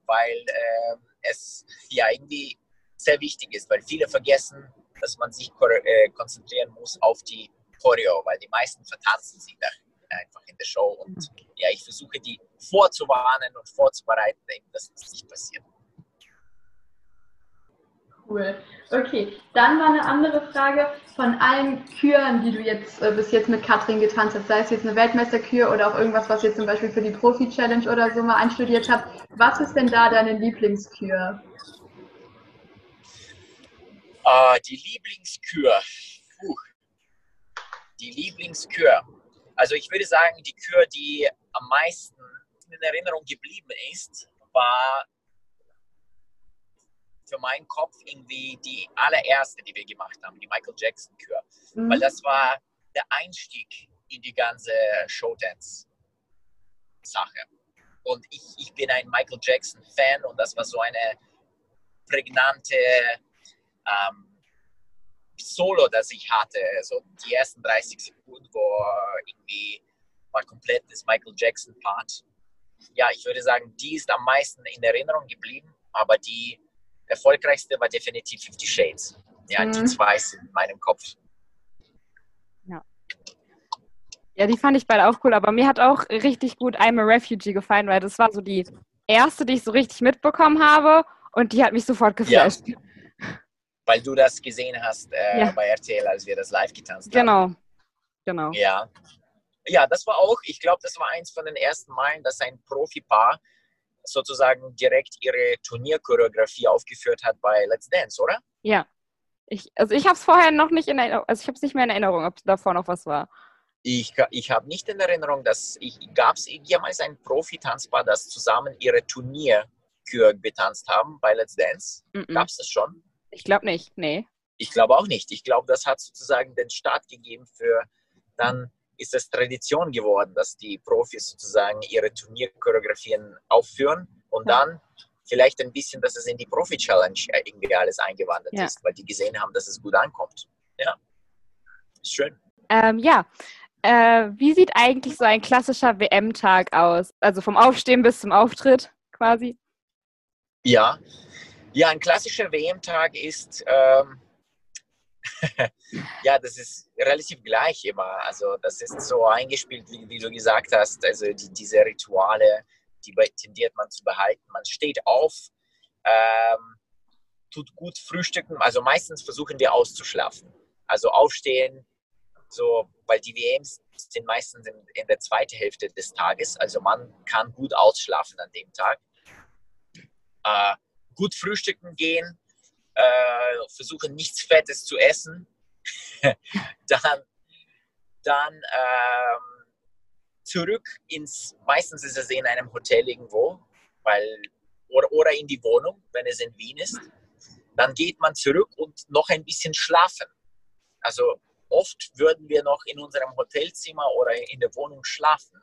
weil äh, es ja irgendwie sehr wichtig ist, weil viele vergessen, dass man sich äh, konzentrieren muss auf die Choreo, weil die meisten vertanzen sie da einfach in der Show. Und ja, ich versuche die vorzuwarnen und vorzubereiten, dass das nicht passiert. Cool. Okay, dann mal eine andere Frage. Von allen Küren, die du jetzt äh, bis jetzt mit Katrin getanzt hast, sei es jetzt eine Weltmeisterkür oder auch irgendwas, was ihr zum Beispiel für die Profi-Challenge oder so mal einstudiert habt, was ist denn da deine Lieblingskür? Uh, die Lieblingskür. Puh. Die Lieblingskür. Also ich würde sagen, die Kür, die am meisten in Erinnerung geblieben ist, war für meinen Kopf irgendwie die allererste, die wir gemacht haben, die Michael Jackson Kür. Mhm. Weil das war der Einstieg in die ganze Showdance-Sache. Und ich, ich bin ein Michael Jackson-Fan und das war so eine prägnante ähm, Solo, das ich hatte. So die ersten 30 Sekunden, wo irgendwie war komplett das Michael Jackson-Part. Ja, ich würde sagen, die ist am meisten in Erinnerung geblieben, aber die erfolgreichste war definitiv Fifty Shades. Ja, mhm. die zwei sind in meinem Kopf. Ja. Ja, die fand ich beide auch cool, aber mir hat auch richtig gut I'm a Refugee gefallen, weil das war so die erste, die ich so richtig mitbekommen habe und die hat mich sofort geflasht. Ja. Weil du das gesehen hast äh, ja. bei RTL, als wir das live getanzt genau. haben. Genau, genau. Ja. Ja, das war auch, ich glaube, das war eins von den ersten Malen, dass ein Profipaar sozusagen direkt ihre Turnierchoreografie aufgeführt hat bei Let's Dance, oder? Ja. Ich, also ich habe es vorher noch nicht in Erinnerung, also ich habe es nicht mehr in Erinnerung, ob davor noch was war. Ich, ich habe nicht in Erinnerung, dass ich gab es jemals ein Profi-Tanzpaar, das zusammen ihre Turnierkür betanzt haben bei Let's Dance. Mm -mm. Gab es das schon? Ich glaube nicht, nee. Ich glaube auch nicht. Ich glaube, das hat sozusagen den Start gegeben für dann ist es Tradition geworden, dass die Profis sozusagen ihre Turnierchoreografien aufführen und ja. dann vielleicht ein bisschen, dass es in die Profi-Challenge irgendwie alles eingewandert ja. ist, weil die gesehen haben, dass es gut ankommt. Ja, ist schön. Ähm, ja, äh, wie sieht eigentlich so ein klassischer WM-Tag aus? Also vom Aufstehen bis zum Auftritt quasi? Ja, ja ein klassischer WM-Tag ist... Ähm, [laughs] ja, das ist relativ gleich immer. Also das ist so eingespielt, wie, wie du gesagt hast. Also die, diese Rituale, die tendiert man zu behalten. Man steht auf, ähm, tut gut frühstücken. Also meistens versuchen wir auszuschlafen. Also aufstehen, so, weil die WMs sind meistens in, in der zweiten Hälfte des Tages. Also man kann gut ausschlafen an dem Tag. Äh, gut frühstücken gehen, äh, versuche nichts Fettes zu essen, [laughs] dann, dann ähm, zurück ins, meistens ist es in einem Hotel irgendwo, weil, oder, oder in die Wohnung, wenn es in Wien ist. Dann geht man zurück und noch ein bisschen schlafen. Also oft würden wir noch in unserem Hotelzimmer oder in der Wohnung schlafen,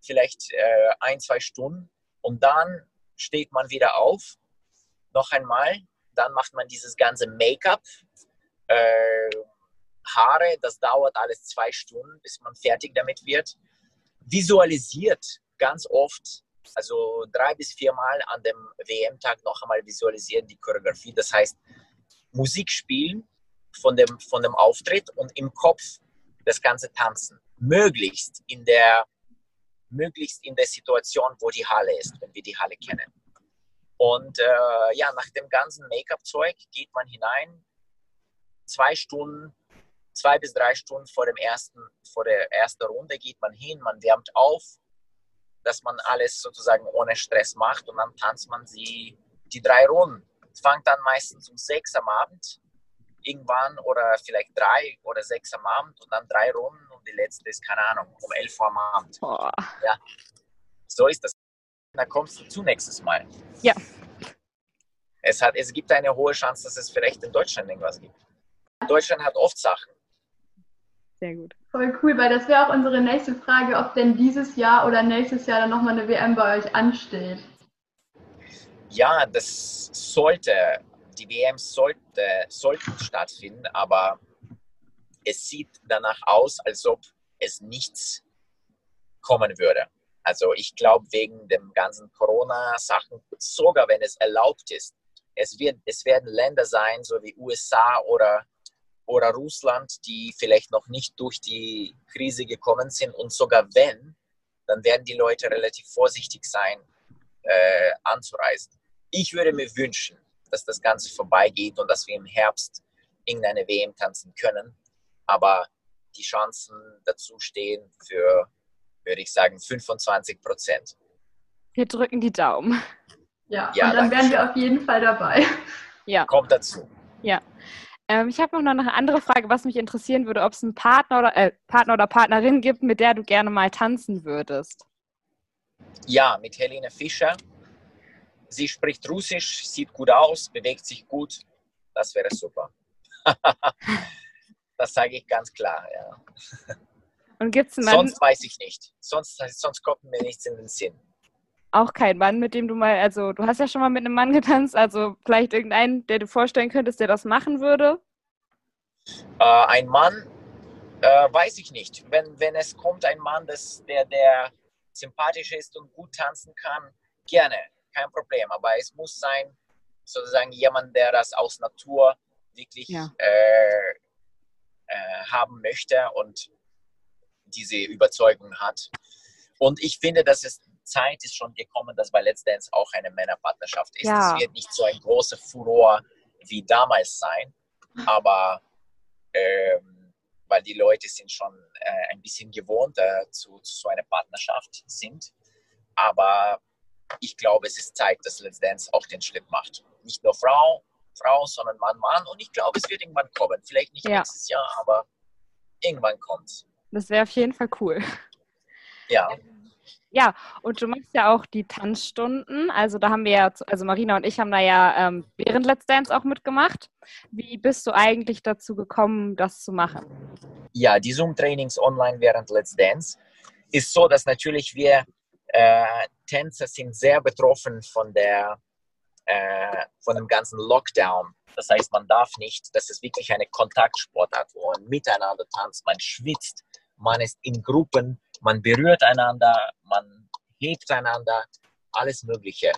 vielleicht äh, ein, zwei Stunden. Und dann steht man wieder auf, noch einmal, dann macht man dieses ganze Make-up, äh, Haare, das dauert alles zwei Stunden, bis man fertig damit wird. Visualisiert ganz oft Also drei bis viermal an dem WM-Tag noch einmal visualisieren die Choreografie. Das heißt, Musik spielen von dem, von dem Auftritt und im Kopf das Ganze tanzen. Möglichst in der, möglichst in der Situation, wo die Halle ist, wenn wir die Halle kennen. Und äh, ja, nach dem ganzen Make-up-Zeug geht man hinein, zwei Stunden, zwei bis drei Stunden vor, dem ersten, vor der ersten Runde geht man hin, man wärmt auf, dass man alles sozusagen ohne Stress macht und dann tanzt man sie die drei Runden. Es fängt dann meistens um sechs am Abend irgendwann oder vielleicht drei oder sechs am Abend und dann drei Runden und die letzte ist, keine Ahnung, um elf Uhr am Abend. Boah. Ja, so ist das. Dann kommst du zu nächstes Mal. Ja. Es, hat, es gibt eine hohe Chance, dass es vielleicht in Deutschland irgendwas gibt. Deutschland hat oft Sachen. Sehr gut. Voll cool, weil das wäre auch unsere nächste Frage, ob denn dieses Jahr oder nächstes Jahr dann nochmal eine WM bei euch ansteht. Ja, das sollte, die WM sollte, sollten stattfinden, aber es sieht danach aus, als ob es nichts kommen würde. Also ich glaube, wegen dem ganzen Corona-Sachen, sogar wenn es erlaubt ist, es, wird, es werden Länder sein, so wie USA oder, oder Russland, die vielleicht noch nicht durch die Krise gekommen sind. Und sogar wenn, dann werden die Leute relativ vorsichtig sein, äh, anzureisen. Ich würde mir wünschen, dass das Ganze vorbeigeht und dass wir im Herbst irgendeine WM tanzen können. Aber die Chancen dazu stehen für, würde ich sagen, 25 Prozent. Wir drücken die Daumen. Ja, Ja, und dann wären wir auf jeden Fall dabei. Ja. Kommt dazu. Ähm, ich habe noch eine andere Frage, was mich interessieren würde, ob es einen Partner oder, äh, Partner oder Partnerin gibt, mit der du gerne mal tanzen würdest. Ja, mit Helene Fischer. Sie spricht Russisch, sieht gut aus, bewegt sich gut. Das wäre super. [laughs] das sage ich ganz klar. Ja. Und gibt es einen Mann, Sonst weiß ich nicht. Sonst, sonst kommt mir nichts in den Sinn. auch keinen Mann, mit dem du mal, also du hast ja schon mal mit einem Mann getanzt, also vielleicht irgendeinen, der du vorstellen könntest, der das machen würde? Äh, ein Mann, äh, weiß ich nicht. Wenn, wenn es kommt, ein Mann, das, der, der sympathisch ist und gut tanzen kann, gerne, kein Problem. Aber es muss sein, sozusagen jemand, der das aus Natur wirklich Ja. äh, äh, haben möchte und diese Überzeugung hat. Und ich finde, dass es Zeit ist schon gekommen, dass bei Let's Dance auch eine Männerpartnerschaft ist. Ja. Es wird nicht so ein großer Furor wie damals sein, aber ähm, weil die Leute sind schon äh, ein bisschen gewohnt äh, zu, zu so einer Partnerschaft sind. Aber ich glaube, es ist Zeit, dass Let's Dance auch den Schritt macht. Nicht nur Frau, Frau, sondern Mann, Mann. Und ich glaube, es wird irgendwann kommen. Vielleicht nicht Ja. nächstes Jahr, aber irgendwann kommt Das wäre auf jeden Fall cool. Ja. Ja, und du machst ja auch die Tanzstunden. Also da haben wir ja, also Marina und ich haben da ja ähm, während Let's Dance auch mitgemacht. Wie bist du eigentlich dazu gekommen, das zu machen? ja, die Zoom-Trainings online während Let's Dance ist so, dass natürlich wir äh, Tänzer sind sehr betroffen von der äh, von dem ganzen Lockdown. Das heißt, man darf nicht, das ist wirklich eine Kontaktsportart, wo man miteinander tanzt, man schwitzt, man ist in Gruppen, man berührt einander, man hebt einander, alles Mögliche.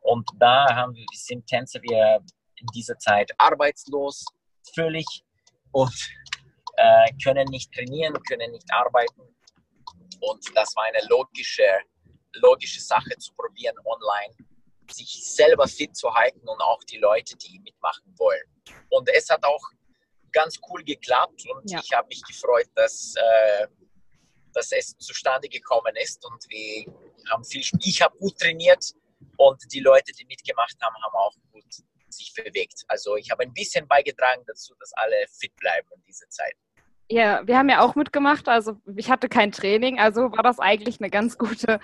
Und da haben wir, sind Tänzer wir in dieser Zeit arbeitslos, völlig und äh, können nicht trainieren, können nicht arbeiten. Und das war eine logische, logische Sache zu probieren, online sich selber fit zu halten und auch die Leute, die mitmachen wollen. Und es hat auch ganz cool geklappt und Ja. ich habe mich gefreut, dass, äh, dass es zustande gekommen ist und wir haben viel, ich habe gut trainiert und die Leute, die mitgemacht haben, haben auch gut sich bewegt. Also ich habe ein bisschen beigetragen dazu, dass alle fit bleiben in dieser Zeit. Ja, wir haben ja auch mitgemacht. Also ich hatte kein Training, also war das eigentlich eine ganz gute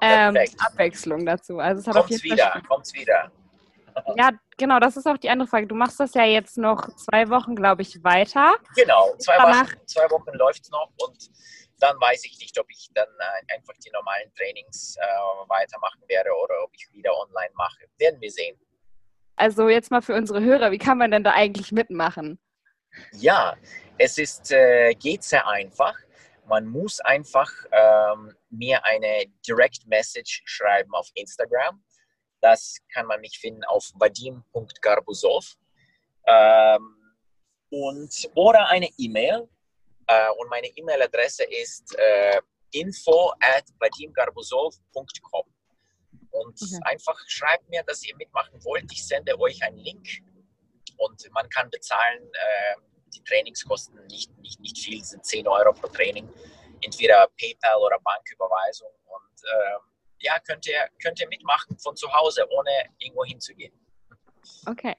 ähm. Abwechslung dazu. Also es hat auf Kommt's jeden wieder, Fall kommt's wieder. Ja, genau, das ist auch die andere Frage. Du machst das ja jetzt noch zwei Wochen, glaube ich, weiter. Genau, zwei Danach- Wochen, zwei Wochen läuft es noch und dann weiß ich nicht, ob ich dann äh, einfach die normalen Trainings äh, weitermachen werde oder ob ich wieder online mache. Werden wir sehen. Also jetzt mal für unsere Hörer, wie kann man denn da eigentlich mitmachen? Ja, es ist, äh, geht sehr einfach. Man muss einfach ähm, mir eine Direct Message schreiben auf Instagram. Das kann man mich finden auf vadim.garbuzov. Ähm, und, oder eine E-Mail. Äh, und meine E-Mail-Adresse ist äh, info at vadimgarbuzov.com. Und Mhm. einfach schreibt mir, dass ihr mitmachen wollt. Ich sende euch einen Link und man kann bezahlen. Äh, die Trainingskosten nicht, nicht, nicht viel, sind 10 Euro pro Training. Entweder PayPal oder Banküberweisung. Und äh, ja, könnt ihr, könnt ihr mitmachen von zu Hause, ohne irgendwo hinzugehen. Okay.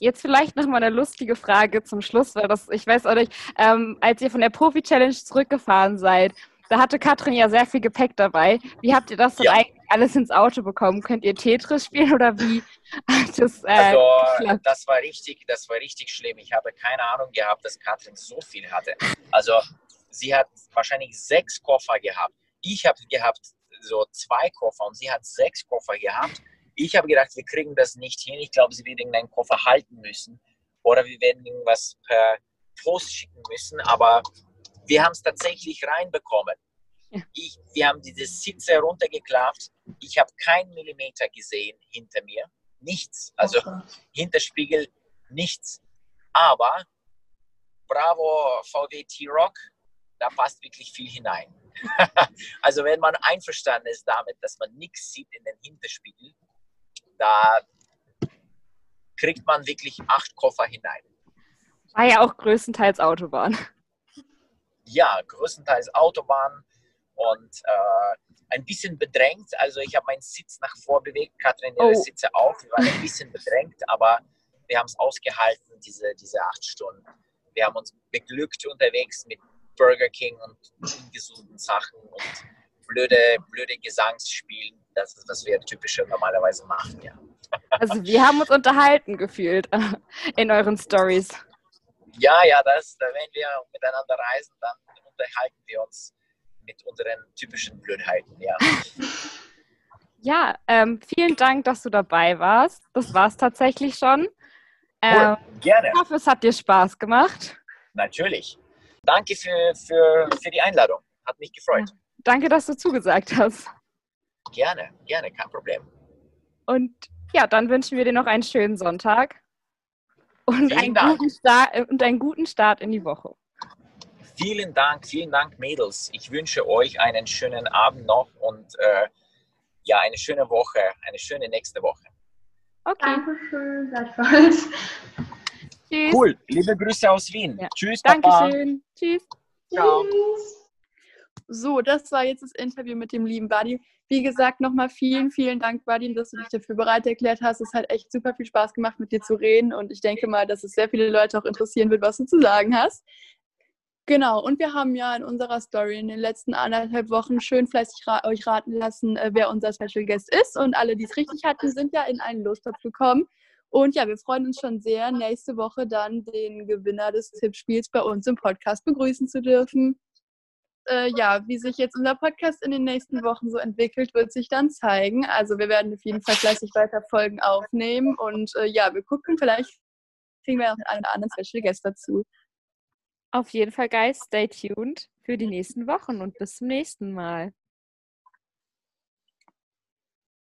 Jetzt vielleicht noch mal eine lustige Frage zum Schluss, weil das, ich weiß auch nicht, ähm, als ihr von der Profi-Challenge zurückgefahren seid, da hatte Katrin ja sehr viel Gepäck dabei. Wie habt ihr das denn Ja. eigentlich alles ins Auto bekommen? Könnt ihr Tetris spielen oder wie das äh, Also das war richtig, das war richtig schlimm. Ich habe keine Ahnung gehabt, dass Katrin so viel hatte. Also sie hat wahrscheinlich sechs Koffer gehabt. Ich habe gehabt so zwei Koffer und sie hat sechs Koffer gehabt. Ich habe gedacht, wir kriegen das nicht hin. Ich glaube, sie wird irgendeinen Koffer halten müssen oder wir werden irgendwas per Post schicken müssen. Aber wir haben es tatsächlich reinbekommen. Ich, wir haben diese Sitze runtergeklappt. Ich habe keinen Millimeter gesehen hinter mir. Nichts. Also Hinterspiegel nichts. Aber Bravo VW T-Rock, da passt wirklich viel hinein. Also wenn man einverstanden ist damit, dass man nichts sieht in den Hinterspiegel, da kriegt man wirklich acht Koffer hinein. War ja auch größtenteils Autobahn. Ja, größtenteils Autobahn und äh, ein bisschen bedrängt. Also ich habe meinen Sitz nach vor bewegt, Katrin ihre Oh. Sitze auch. Wir waren ein bisschen bedrängt, aber wir haben es ausgehalten, diese, diese acht Stunden. Wir haben uns beglückt unterwegs mit Burger King und ungesunden Sachen und blöde, blöde Gesangsspielen. Das ist, was wir typische normalerweise machen, ja. [laughs] Also wir haben uns unterhalten gefühlt in euren Stories. Ja, ja, das, da wenn wir miteinander reisen, dann unterhalten wir uns mit unseren typischen Blödheiten, ja. [laughs] Ja, ähm, vielen Dank, dass du dabei warst. Das war es tatsächlich schon. Ähm, gerne. ich hoffe, es hat dir Spaß gemacht. Natürlich. Danke für, für, für die Einladung. Hat mich gefreut. Danke, dass du zugesagt hast. Gerne, gerne, kein Problem. Und ja, dann wünschen wir dir noch einen schönen Sonntag und Vielen einen, Dank. guten Start, und einen guten Start in die Woche. Vielen Dank, vielen Dank, Mädels. Ich wünsche euch einen schönen Abend noch und äh, ja, eine schöne Woche, eine schöne nächste Woche. Okay, Dankeschön, gleichfalls. Tschüss. Cool. Liebe Grüße aus Wien. Ja. Tschüss, Papa. Dankeschön. Tschüss. Ciao. So, das war jetzt das Interview mit dem lieben Buddy. Wie gesagt, nochmal vielen, vielen Dank, Buddy, dass du dich dafür bereit erklärt hast. Es hat echt super viel Spaß gemacht, mit dir zu reden und ich denke mal, dass es sehr viele Leute auch interessieren wird, was du zu sagen hast. Genau, und wir haben ja in unserer Story in den letzten anderthalb Wochen schön fleißig ra euch raten lassen, äh, wer unser Special Guest ist. Und alle, die es richtig hatten, sind ja in einen Lostopf gekommen. Und ja, wir freuen uns schon sehr, nächste Woche dann den Gewinner des Tippspiels bei uns im Podcast begrüßen zu dürfen. Äh, ja, wie sich jetzt unser Podcast in den nächsten Wochen so entwickelt, wird sich dann zeigen. Also wir werden auf jeden Fall fleißig weiter Folgen aufnehmen. Und äh, ja, wir gucken, vielleicht kriegen wir noch einen oder anderen Special Guest dazu. Auf jeden Fall, Guys, stay tuned für die nächsten Wochen und bis zum nächsten Mal.